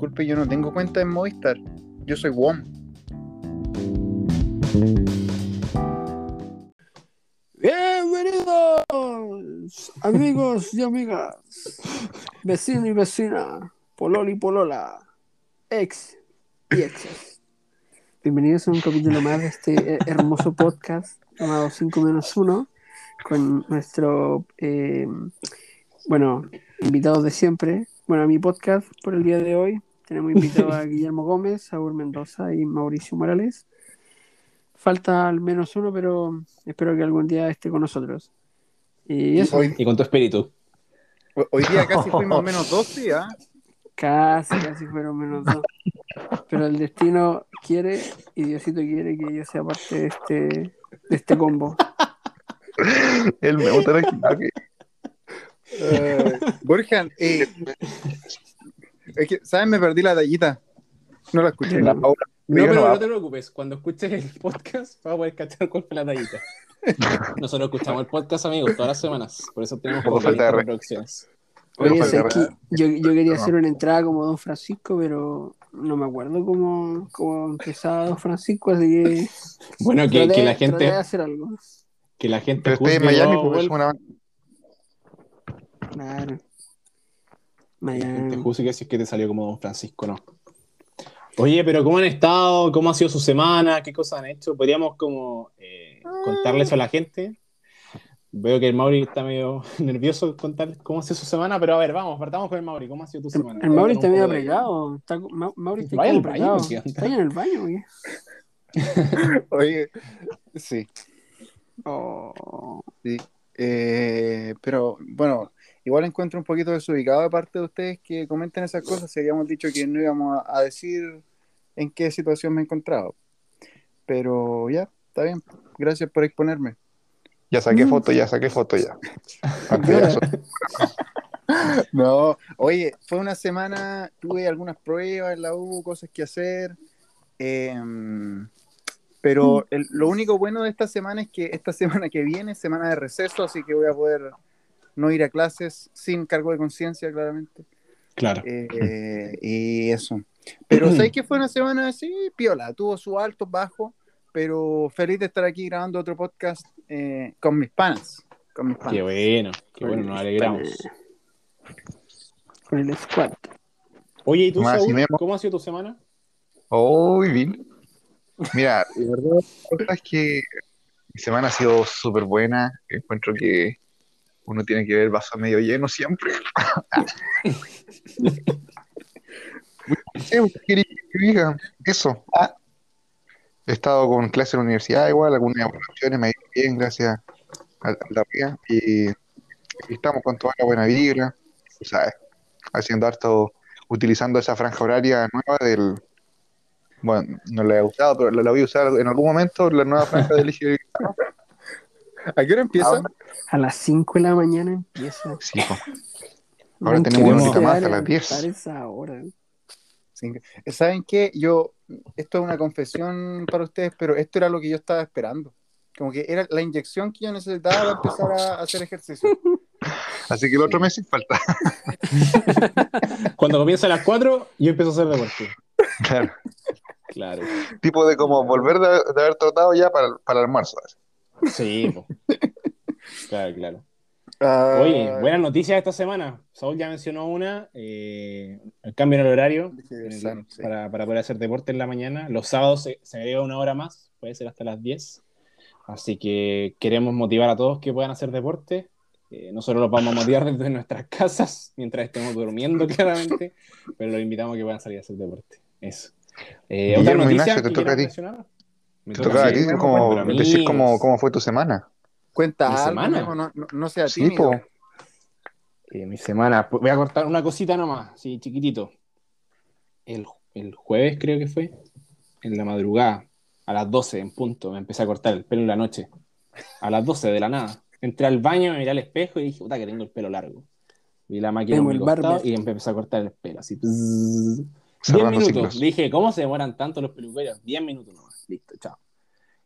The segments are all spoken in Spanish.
disculpe, yo no tengo cuenta en Movistar. Yo soy WOM. Bienvenidos, amigos y amigas, vecino y vecina, pololi y polola, ex y exes. Bienvenidos a un capítulo más de este eh, hermoso podcast llamado 5 menos 1 con nuestro, eh, bueno, invitados de siempre. Bueno, a mi podcast por el día de hoy tenemos invitado a Guillermo Gómez, Saúl Mendoza y Mauricio Morales. Falta al menos uno, pero espero que algún día esté con nosotros. Y eso, Hoy, Y con tu espíritu. hoy día casi fuimos menos dos, sí, ¿ah? casi, casi fueron menos dos. Pero el destino quiere y Diosito quiere que yo sea parte de este, de este combo. El me gusta la Eh, Borja, eh, es que, ¿sabes? Me perdí la tallita. No la escuché. No, yo pero no no te preocupes. Cuando escuches el podcast, vas a poder cachar cuál fue la tallita. Nosotros escuchamos el podcast, amigos, todas las semanas. Por eso tenemos como falta de 40 re- reproducciones. Pero Oye, falta sé que de- yo, yo quería hacer una entrada como Don Francisco, pero no me acuerdo cómo, cómo empezaba Don Francisco, así que Bueno, que, traté- que la de gente, hacer algo. que la gente Pero estoy en Miami, todo, pues es una Claro. Miami. juzgue si es que te salió como Don Francisco, no. Oye, pero ¿cómo han estado? ¿Cómo ha sido su semana? ¿Qué cosas han hecho? ¿Podríamos como eh, contarle eso a la gente? Veo que el Mauri está medio nervioso contar cómo ha sido su semana, pero a ver, vamos, partamos con el Mauri. ¿Cómo ha sido tu semana? El Mauri está medio apregado. Está, Ma- Mauri está Vaya al baño. ¿Está ahí en el baño? o qué? Oye, sí. Oh. Sí. Eh, pero bueno, igual encuentro un poquito desubicado de parte de ustedes que comenten esas cosas. Si habíamos dicho que no íbamos a, a decir en qué situación me encontraba. Pero ya, está bien. Gracias por exponerme. Ya saqué foto, ya saqué foto ya. No, oye, fue una semana, tuve algunas pruebas en la U, cosas que hacer. em, pero el- lo único bueno de esta semana es que esta semana que viene es semana de receso, así que voy a poder no ir a clases sin cargo de conciencia, claramente. Claro. Eh, y eso. Pero ¿sabes que fue una semana así? Piola, tuvo su alto, bajo, pero feliz de estar aquí grabando otro podcast eh, con mis panas. Con mis panas. Qué bueno, qué bueno, nos alegramos. Con el squad. Oye, ¿y tú, y Saúl, cómo ha sido tu semana? Oh, bien. Mira, verdad, la cosa es que mi semana ha sido súper buena. Encuentro que uno tiene que ver el vaso medio lleno siempre. Eso. Ah. He estado con clases en la universidad, igual, algunas evaluaciones me ha ido bien, gracias a la vida. Y, y estamos con toda la buena vibra, sea, haciendo harto, utilizando esa franja horaria nueva del. Bueno, no la he usado, pero la, la voy a usar en algún momento, la nueva franja del ¿A qué hora empieza? A las 5 de la mañana empieza. Sí. Ahora No tenemos una horita más, a las a 10. levantar esa hora. Sí. ¿Saben qué? Yo, esto es una confesión para ustedes, pero esto era lo que yo estaba esperando. Como que era la inyección que yo necesitaba para empezar a hacer ejercicio. Así que el otro mes sin falta. Cuando comienza a las 4, yo empiezo a hacer deporte. Claro. Claro. Tipo de como volver de, de haber tratado ya para, para el almuerzo. Sí, claro, claro. Ah, Oye, buenas noticias esta semana. Saúl ya mencionó una, eh, el cambio en el horario en el- sano, sí. para, para poder hacer deporte en la mañana. Los sábados se, se agrega una hora más, puede ser hasta las 10. Así que queremos motivar a todos que puedan hacer deporte. Eh, nosotros los vamos a motivar desde nuestras casas, mientras estemos durmiendo, claramente, pero los invitamos a que puedan salir a hacer deporte. Eso. Eh, ¿Otra noticia Ignacio, te toca a ti. mencionar? Me Te tocaba a ti como, decir cómo, cómo fue tu semana. Cuenta ¿Mi algo, semana? No, no, no sea Sí. Eh, mi semana, voy a cortar una cosita nomás, sí, chiquitito. El, el jueves creo que fue, en la madrugada, a las 12 en punto, me empecé a cortar el pelo en la noche. A las 12 de la nada. Entré al baño, me miré al espejo y dije, puta que tengo el pelo largo. Vi la máquina en el costado y empecé a cortar el pelo, así. bzzz. 10 Cerrando minutos. ciclos. Dije, ¿cómo se demoran tanto los peluqueros? 10 minutos nomás. Listo, chao.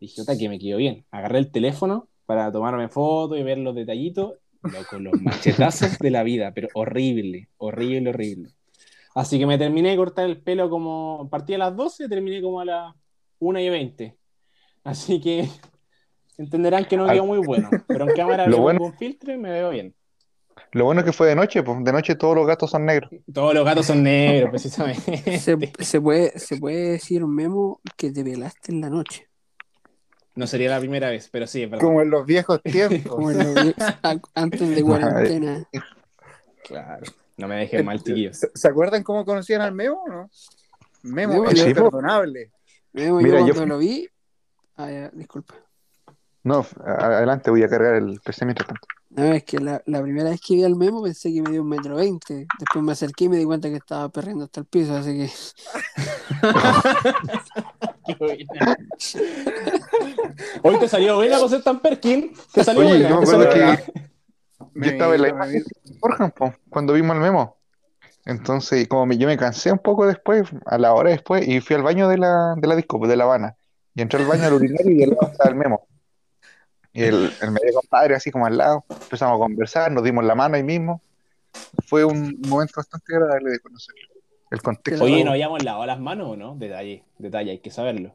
Dije, puta que me quedó bien. Agarré el teléfono para tomarme fotos y ver los detallitos. Loco, los machetazos de la vida, pero horrible, horrible, horrible. Así que me terminé de cortar el pelo como. Partí a las 12 y terminé como a las 1 y 20. Así que entenderán que no quedó muy bueno. Pero en cámara Lo bueno- un filtro y me veo bien. Lo bueno es que fue de noche, pues de noche todos los gatos son negros. Todos los gatos son negros, precisamente. Se, se puede, se puede decir, Memo, que te velaste en la noche. No sería la primera vez, pero sí, es verdad. Como en los viejos tiempos. Como en los vi- a- antes de cuarentena. Claro. No me dejen mal, chiquillos. ¿Se, acuerdan cómo conocían al Memo o no? Memo, Memo, es imperdonable. Memo, Mira, yo yo- cuando lo vi. Ah, ya, disculpa. No, adelante, voy a cargar el PC mientras tanto. No, es que la, la primera vez que vi al Memo pensé que me dio un metro veinte. Después me acerqué y me di cuenta que estaba perreando hasta el piso, así que. Hoy te salió buena ser tan Perkin. Te salió Oye, buena. yo me te acuerdo salió que yo estaba en la imagen cuando vimos el memo. Entonces, como me- yo me cansé un poco después, a la hora después, y fui al baño de la, de la disco, de La Habana. Y entré al baño al urinario y al lado estaba el memo. Y el, el medio compadre, así como al lado, empezamos a conversar, nos dimos la mano ahí mismo. Fue un momento bastante agradable de conocerlo. El contexto. Oye, ¿nos habíamos lavado las manos o no? Detalle, detalle, hay que saberlo.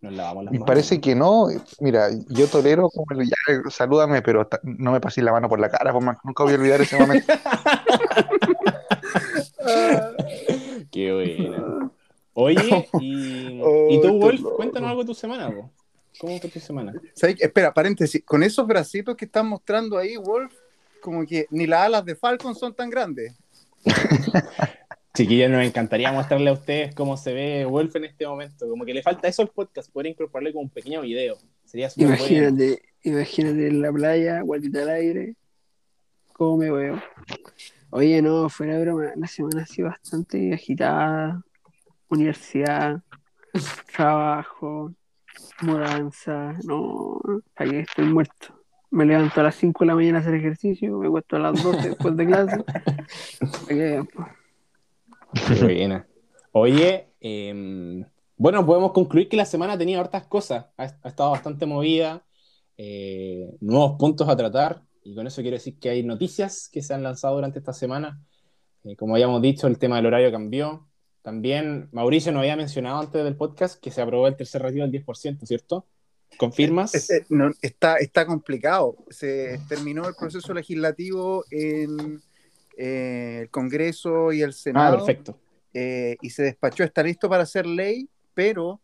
Nos lavamos las Me manos. parece que no. Mira, yo tolero como el ya, salúdame, pero no me pasé la mano por la cara, pues, man. Nunca voy a olvidar ese momento. Qué buena. Oye, y, Oh, ¿y tú, Wolf? loco. Cuéntanos algo de tu semana, po. ¿Cómo fue tu semana? ¿Sabes? Espera, paréntesis. Con esos bracitos que están mostrando ahí, Wolf, como que ni las alas de Falcon son tan grandes. Chiquillos, nos encantaría mostrarle a ustedes cómo se ve Wolf en este momento. Como que le falta eso al podcast, poder incorporarle como un pequeño video. Sería súper bueno. Imagínate, imagínate en la playa, guatita al aire. ¿Cómo me veo? Oye, no, fuera de broma, la semana ha sido bastante agitada. Universidad, trabajo, mudanza. No, ahí estoy muerto. Me levanto a las 5 de la mañana a hacer ejercicio, me acuesto a las 12 después de clase. Que. Qué buena. Oye, eh, bueno, podemos concluir que la semana ha tenido hartas cosas. Ha, ha estado bastante movida, eh, nuevos puntos a tratar, y con eso quiero decir que hay noticias que se han lanzado durante esta semana. Eh, como habíamos dicho, el tema del horario cambió. También Mauricio nos había mencionado antes del podcast que se aprobó el tercer retiro del 10%, ¿cierto? ¿Confirmas? Es- es- no, está, está complicado. Se terminó el proceso legislativo en eh, el Congreso y el Ah, Senado. perfecto. eh, y se despachó, está listo para hacer ley, pero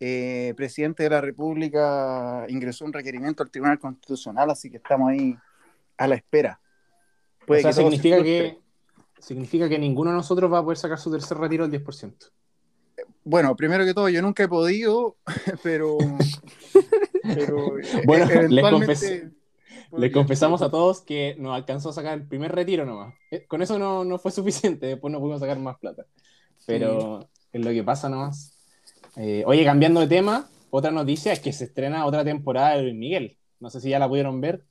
eh, el presidente de la República ingresó un requerimiento al Tribunal Constitucional, así que estamos ahí a la espera. O sea, que significa que, significa que ninguno de nosotros va a poder sacar su tercer retiro del 10%. Bueno, primero que todo, yo nunca he podido, pero. pero eh, Bueno, les confes- podría. Le confesamos a todos que nos alcanzó a sacar el primer retiro nomás. Eh, Con eso no, no fue suficiente, después no pudimos sacar más plata. Pero es lo que pasa nomás. Eh, oye, cambiando de tema, otra noticia es que se estrena otra temporada de Luis Miguel. No sé si ya la pudieron ver.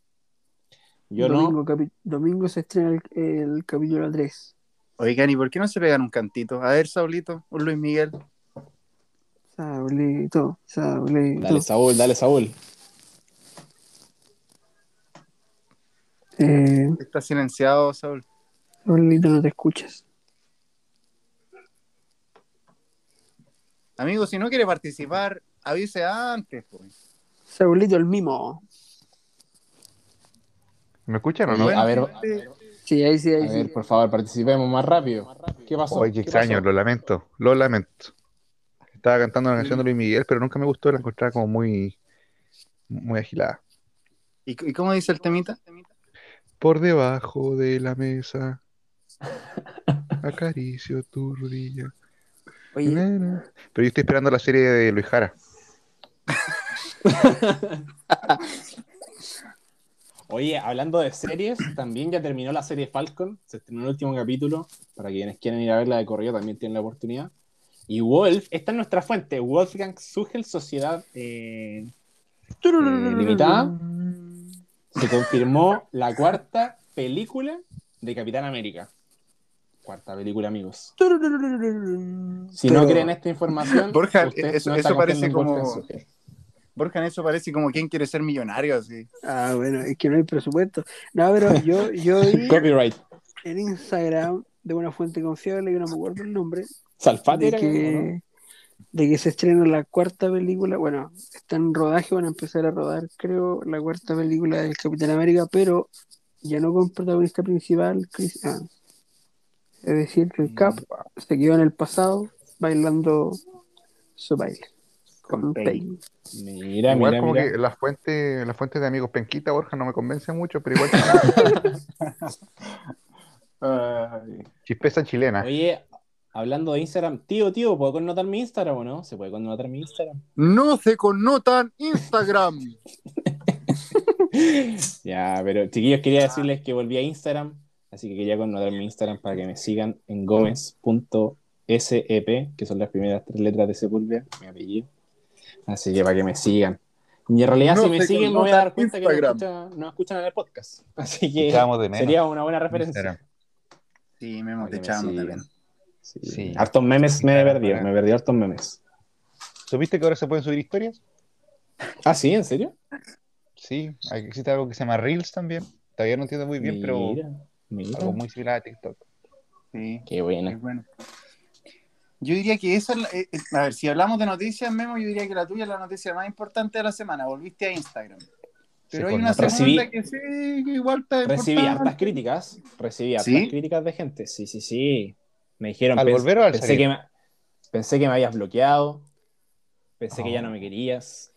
Yo domingo, no. capi- domingo se estrena el, el capítulo 3. Oigan, ¿y por qué no se pegan un cantito? A ver, Saulito, un Luis Miguel. Saulito, Saulito. Dale, Saúl, dale, Saúl. Eh, Está silenciado, Saúl. Saulito, no te escuchas. Amigo, si no quiere participar, avise antes. pues. Saulito, el mimo. ¿Me escuchan o Sí, no? a ver, Sí, ahí sí, ahí A sí. ver, por favor, participemos más rápido. ¿Qué pasó? Oye, qué ¿Qué extraño, pasó? lo lamento, lo lamento. Estaba cantando una canción de Luis Miguel, pero nunca me gustó, la encontraba como muy, muy agilada. ¿Y, y cómo dice el temita? Por debajo de la mesa, acaricio tu rodilla. Oye. Pero yo estoy esperando la serie de Luis Jara. Oye, hablando de series, también ya terminó la serie Falcon, se estrenó el último capítulo, para quienes quieran ir a verla de corrido también tienen la oportunidad. Y Wolf, esta es nuestra fuente, Wolfgang Sugel Sociedad eh, eh, Limitada, se confirmó la cuarta película de Capitán América. Cuarta película, amigos. Si no creen esta información, Borja, eso- parece como-. Borja, en eso parece como quien quiere ser millonario, así. Ah, bueno, es que no hay presupuesto. No, pero yo, yo vi Copyright. en Instagram de una fuente confiable, que no me acuerdo el nombre, Salfate de era, ¿no? que, de que se estrena la cuarta película, bueno, está en rodaje, van a empezar a rodar, creo, la cuarta película del Capitán América, pero ya no con protagonista principal, Chris Evans. Es decir, que el Cap se quedó en el pasado bailando su baile con Peggy. Mira, igual mira, como mira. que las fuentes, las fuentes de amigos Penquita, Borja, no me convencen mucho, pero igual Ay. chispeza chilena. Oye, hablando de Instagram, tío, tío, ¿puedo connotar mi Instagram o no? ¿Se puede connotar mi Instagram? No se connotan Instagram. Ya, pero chiquillos, quería decirles que volví a Instagram, así que quería connotar mi Instagram para que me sigan en gómez.sep, que son las primeras tres letras de Sepúlveda, mi apellido. Así que para que me sigan. Y en realidad, No si me siguen, me voy a dar cuenta que no escuchan, no escuchan en el podcast. Así que Echábamos de menos. sería una buena referencia. Instagram. Sí, me sigan. también. Sí. Sí. Hartos memes me he perdido, me perdí hartos memes. ¿Supiste que ahora se pueden subir historias? Ah, sí, ¿en serio? Sí, hay- existe algo que se llama Reels también. Todavía no entiendo muy bien, pero Mira, algo muy similar a TikTok. Sí, Qué buena. muy bueno. Yo diría que esa es la- eh, eh, a ver, si hablamos de noticias, Memo, yo diría que la tuya es la noticia más importante de la semana. Volviste a Instagram. Pero Sí, hay pues, una no- segunda Recibí- que sí, que igual está Recibí importante. hartas críticas. Recibí hartas ¿Sí? críticas de gente. Sí, sí, sí. Me dijeron, ¿Al pens- volver o al pensé, salir? que me, pensé que me habías bloqueado. Pensé que ya Oh. no me querías.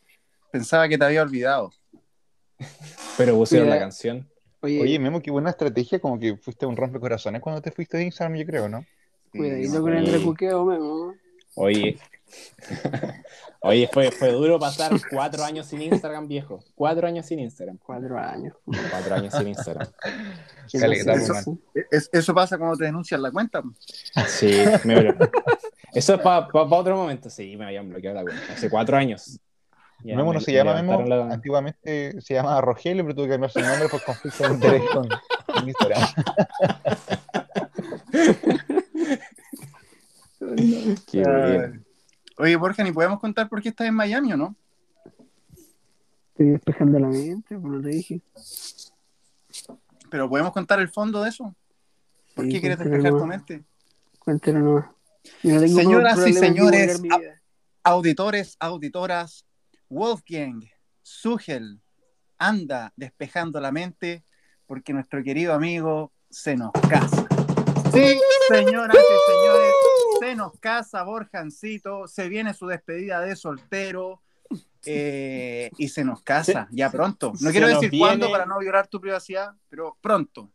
Pensaba que te había olvidado. Pero pusieron la canción. Oye, Oye, Memo, qué buena estrategia, como que fuiste un rompecorazones cuando te fuiste de Instagram, yo creo, ¿no? Cuidadito con el recuqueo, Memo. Oye. Oye, fue, fue duro pasar cuatro años sin Instagram, viejo. Cuatro años sin Instagram. Cuatro años. Cuatro años sin Instagram. ¿Quién Dale, hace dale, eso? Es- eso pasa cuando te denuncian la cuenta. Sí, me Eso es para otro momento. Sí, me habían bloqueado la cuenta. Hace cuatro años. Ya Memo me- no se llama Memo, la- antiguamente se llamaba Rogelio, pero tuvo que cambiar su nombre por conflicto de interés con, con Instagram. Qué bien. Oye, Borja, ni podemos contar por qué estás en Miami o no? Estoy despejando la mente, como te dije. Pero podemos contar el fondo de eso. ¿Por Sí, qué quieres despejar tu mente? Cuéntelo nomás. No Señoras y señores. Auditores, auditoras, Wolfgang, Sugel, anda despejando la mente porque nuestro querido amigo se nos casa. Sí, señoras y señores, se nos casa Borjancito, se viene su despedida de soltero eh, y se nos casa ya pronto. No se quiero decir cuándo viene- para no violar tu privacidad, pero pronto.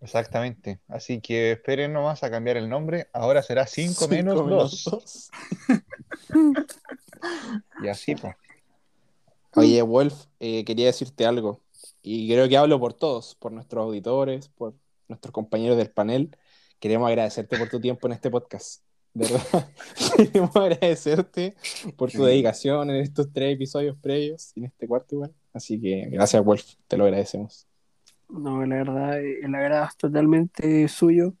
Exactamente. Así que esperen nomás a cambiar el nombre. Ahora será 5 Cinco menos menos 2. dos. Y así, pues. Oye, Wolf, eh, quería decirte algo. Y creo que hablo por todos, por nuestros auditores, por nuestros compañeros del panel. Queremos agradecerte por tu tiempo en este podcast. De verdad. Queremos agradecerte por tu dedicación en estos tres episodios previos y en este cuarto igual. Así que gracias, Wolf. Te lo agradecemos. No, la verdad, eh, el agrado es totalmente suyo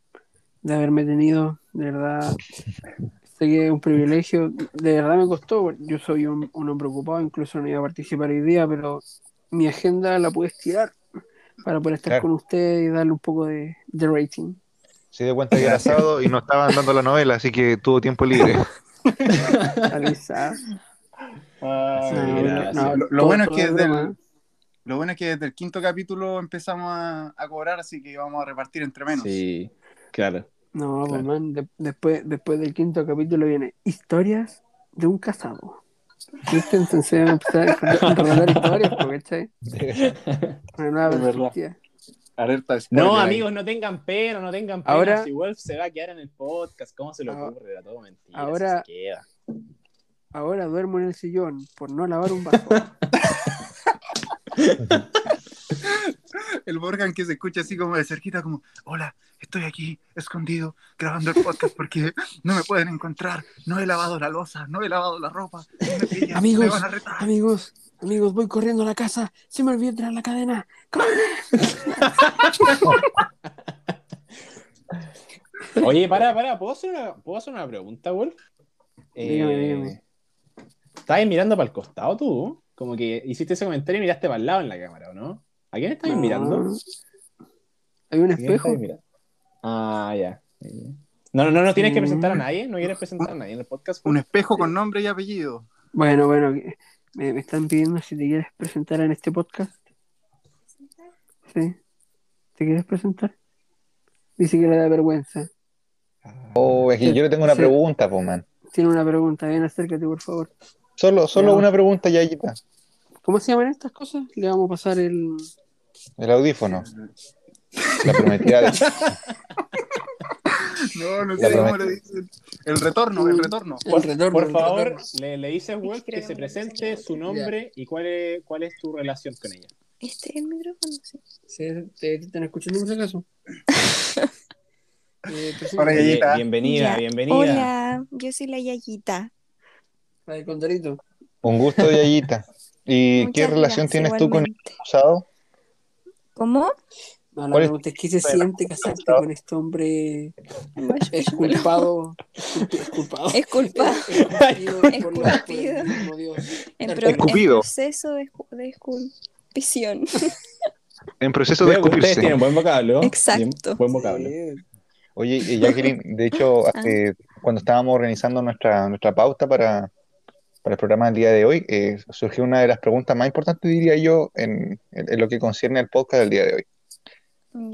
de haberme tenido. De verdad, sé que es un privilegio. De verdad me costó. Yo soy un, un hombre ocupado, incluso no iba a participar hoy día, pero mi agenda la pude estirar para poder estar Claro. con usted y darle un poco de, de rating. Se dio cuenta que era sábado y no estaban dando la novela, así que tuvo tiempo libre. Alisa. Ah, Lo- bueno es que desde el- Lo bueno es que desde el quinto capítulo empezamos a, a cobrar, así que vamos a repartir entre menos. Sí, claro. No, pues Claro. man, de- después, después del quinto capítulo viene Historias de un casado. ¿Viste? Entonces van a empezar a relatar historias, pues, ¿cachai? Una nueva perspectiva. Alerta de spoiler No, amigos, no tengan pena, no tengan pena. Ahora- si Wolf se va a quedar en el podcast, ¿cómo se le Ah, ocurre? Era todo mentira. ahora- si se queda. Ahora duermo en el sillón por no lavar un vaso. El Morgan que se escucha así como de cerquita, como, hola, estoy aquí, escondido, grabando el podcast porque no me pueden encontrar, no he lavado la losa, no he lavado la ropa, no me pillan, Amigos, me van a retar". amigos, amigos, voy corriendo a la casa. Se me olvidó traer la cadena. Oye, para, para, ¿puedo hacer una, ¿puedo hacer una pregunta, Wolf? Dígame, dígame. ¿Estabas mirando para el costado tú? Como que hiciste ese comentario y miraste para el lado en la cámara, ¿o no? ¿A quién estabas No. mirando? Hay un ¿A quién espejo. Ah, ya. No, no, no tienes que Mm. presentar a nadie, no quieres presentar a nadie en el podcast. Un espejo con nombre y apellido. Bueno, bueno, me, me están pidiendo si te quieres presentar en este podcast. Sí. ¿Te quieres presentar? Dice que le da vergüenza. Oh, es que yo le tengo una Sí. pregunta, po, man. Tiene una pregunta, ven, acércate, por favor. Solo, solo Ya. una pregunta, Yayita. ¿Cómo se llaman estas cosas? Le vamos a pasar el. El audífono. La prometida de... No, no sé cómo le dicen. El retorno, el retorno. el retorno. Por el favor, retorno. le, le dices, Wolf, que se presente su nombre y cuál es, cuál es tu relación con ella. ¿Este es el micrófono? Sí. ¿Te, te están escuchando por si acaso? eh, Hola, Yayita. bienvenida, Ya. bienvenida. Hola, yo soy la Yayita. La de Condorito. Un gusto, Yayita. ¿Y qué relación gracias, tienes tú con el acusado? ¿Cómo? No, la ¿Cuál es pregunta es: ¿qué se siente casarte con este hombre esculpado? Esculpado. Es culpa. Esculpido. En, proceso de, escu- de esculpición. En proceso de ustedes tienen buen vocablo. Exacto. Buen vocablo. Oye, Jacqueline, de hecho, hace- cuando estábamos organizando nuestra, nuestra pauta para, para el programa del día de hoy, eh, surgió una de las preguntas más importantes, diría yo, en, en- en lo que concierne al podcast del día de hoy.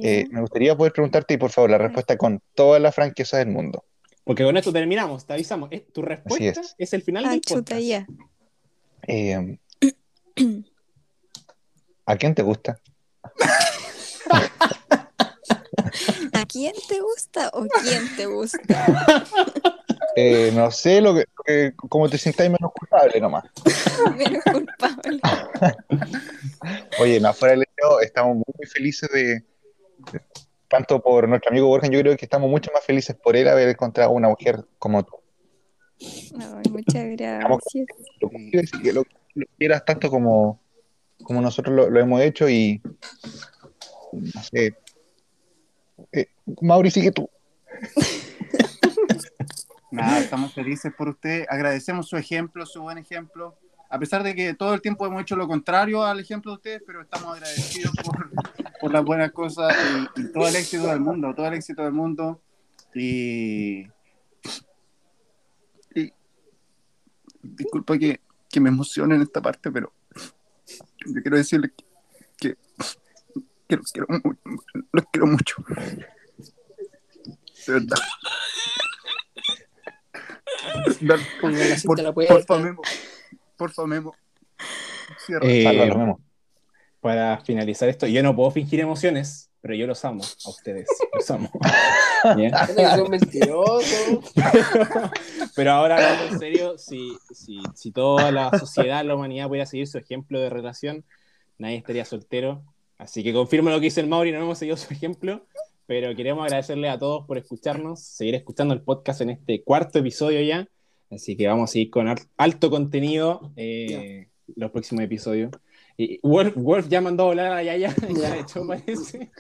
Eh, me gustaría poder preguntarte, y por favor, la respuesta con toda la franqueza del mundo. Porque con esto terminamos, te avisamos. Tu respuesta es. es. el final Ah, del chuta, podcast. ya. Eh, ¿A quién te gusta? ¿A quién te gusta o quién te gusta? Eh, no sé, lo que, como te sientáis menos culpable nomás. Menos culpable. Oye, no, fuera del estamos muy felices de- tanto por nuestro amigo Borja, yo creo que estamos mucho más felices por él haber encontrado una mujer como tú. Ay, muchas gracias. Lo que, que lo, lo quieras tanto como, como nosotros lo, lo hemos hecho y no sé. Eh, Mauri, sigue tú. Nada, estamos felices por usted. Agradecemos su ejemplo, su buen ejemplo. A pesar de que todo el tiempo hemos hecho lo contrario al ejemplo de ustedes, pero estamos agradecidos por, por las buenas cosas y, y todo el éxito del mundo, todo el éxito del mundo. Y. y- disculpa que, que me emocione en esta parte, pero yo quiero decirles que, que los, quiero, los quiero mucho. De verdad. Ponga la cinta Por, puerta. porfa, Memo. Cierra. Eh, Memo. para finalizar esto, yo no puedo fingir emociones, pero yo los amo a ustedes. Los amo. Mentirosos. Pero ahora hablando en serio, si, si, si toda la sociedad, la humanidad pudiera seguir su ejemplo de relación, nadie estaría soltero. Así que confirmo lo que dice el Mauri, no hemos seguido su ejemplo, pero queremos agradecerle a todos por escucharnos, seguir escuchando el podcast en este cuarto episodio ya. Así que vamos a seguir con al- alto contenido eh, los próximos episodios. Y Wolf, Wolf ya mandó a volar a Yaya, ya Ya. de hecho parece.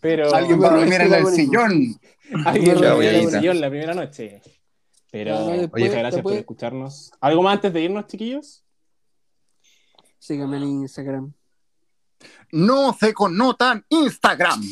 Pero Alguien va a dormir en el sillón. alguien Chao, dormía en el sillón la primera noche. Pero No, muchas gracias por escucharnos. ¿Algo más antes de irnos, chiquillos? Síganme en Instagram. No se connotan Instagram.